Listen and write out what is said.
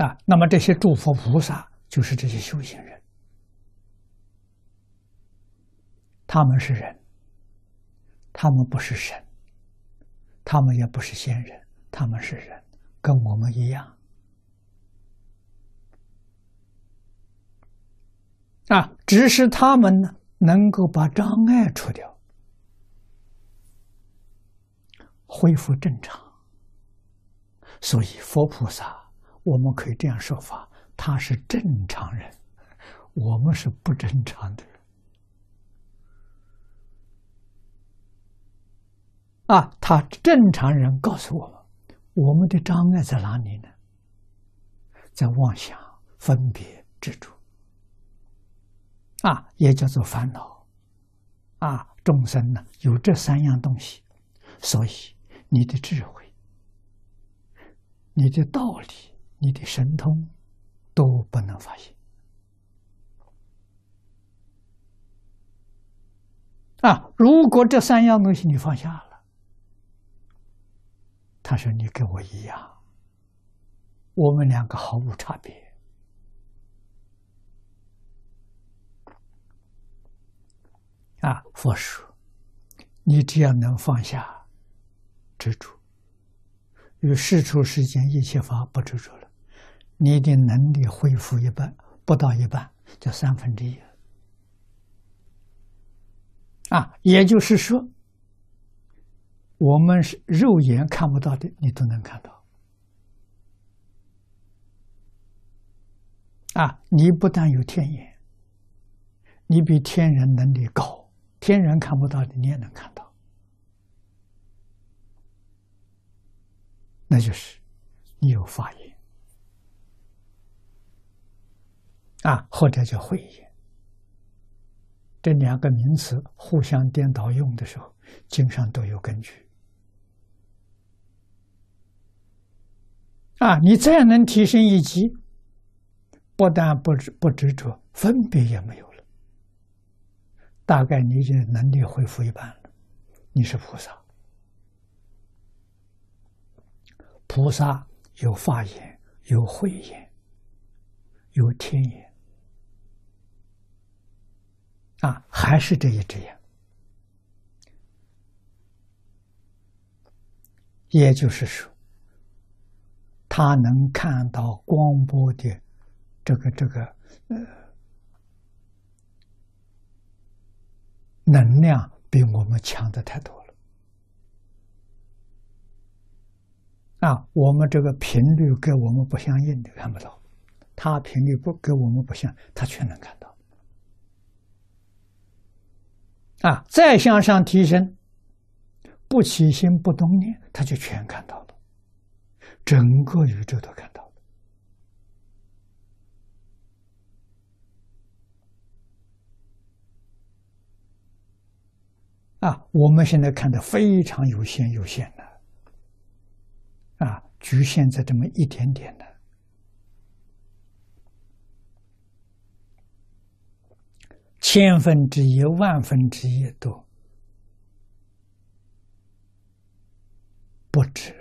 啊，那么这些诸佛菩萨就是这些修行人，他们是人，他们不是神，他们也不是仙人，他们是人，跟我们一样。啊，只是他们呢，能够把障碍除掉，恢复正常。所以佛菩萨，我们可以这样说法：他是正常人，我们是不正常的人。啊，他正常人告诉我们，我们的障碍在哪里呢？在妄想、分别、执着。啊，也叫做烦恼，啊，众生呢有这三样东西，所以你的智慧、你的道理、你的神通都不能发现。啊，如果这三样东西你放下了，他说你跟我一样，我们两个毫无差别。啊，佛说，你只要能放下执着，与世出世间一切法不执着了，你的能力恢复一半，不到一半，就三分之一。啊，也就是说，我们是肉眼看不到的，你都能看到。啊，你不但有天眼，你比天人能力高。天人看不到的，你也能看到，那就是你有法眼啊，或者叫慧眼。这两个名词互相颠倒用的时候，经上都有根据。啊，你再能提升一级，不但不执不执着，分别也没有了。大概你的能力恢复一半了，你是菩萨。菩萨有法眼，有慧眼，有天眼，啊，还是这一只眼。也就是说，他能看到光波的这个这个呃。能量比我们强的太多了啊！我们这个频率跟我们不相应的看不到，它频率不跟我们不相，它全能看到啊！再向上提升，不起心不动念，他就全看到了，整个宇宙都看到了。啊，我们现在看的非常有限，有限的，啊，局限在这么一点点的，千分之一、万分之一都不止。